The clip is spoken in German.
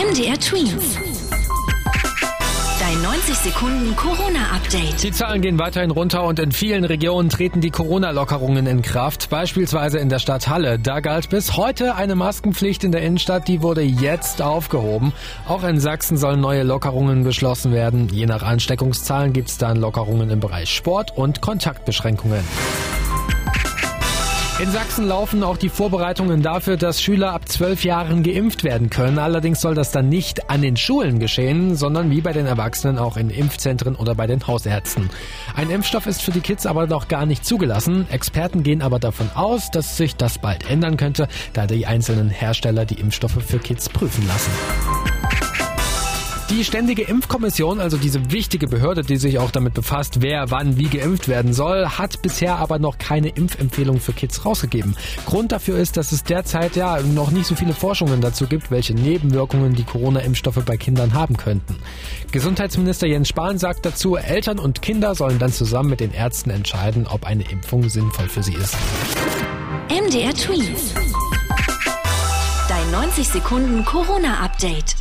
MDR Twins. Dein 90 Sekunden Corona-Update. Die Zahlen gehen weiterhin runter und in vielen Regionen treten die Corona-Lockerungen in Kraft. Beispielsweise in der Stadt Halle. Da galt bis heute eine Maskenpflicht in der Innenstadt. Die wurde jetzt aufgehoben. Auch in Sachsen sollen neue Lockerungen beschlossen werden. Je nach Ansteckungszahlen gibt es dann Lockerungen im Bereich Sport und Kontaktbeschränkungen. In Sachsen laufen auch die Vorbereitungen dafür, dass Schüler ab zwölf Jahren geimpft werden können. Allerdings soll das dann nicht an den Schulen geschehen, sondern wie bei den Erwachsenen auch in Impfzentren oder bei den Hausärzten. Ein Impfstoff ist für die Kids aber noch gar nicht zugelassen. Experten gehen aber davon aus, dass sich das bald ändern könnte, da die einzelnen Hersteller die Impfstoffe für Kids prüfen lassen. Die Ständige Impfkommission, also diese wichtige Behörde, die sich auch damit befasst, wer wann wie geimpft werden soll, hat bisher aber noch keine Impfempfehlung für Kids rausgegeben. Grund dafür ist, dass es derzeit ja noch nicht so viele Forschungen dazu gibt, welche Nebenwirkungen die Corona-Impfstoffe bei Kindern haben könnten. Gesundheitsminister Jens Spahn sagt dazu, Eltern und Kinder sollen dann zusammen mit den Ärzten entscheiden, ob eine Impfung sinnvoll für sie ist. MDR Twins. Dein 90 Sekunden Corona-Update.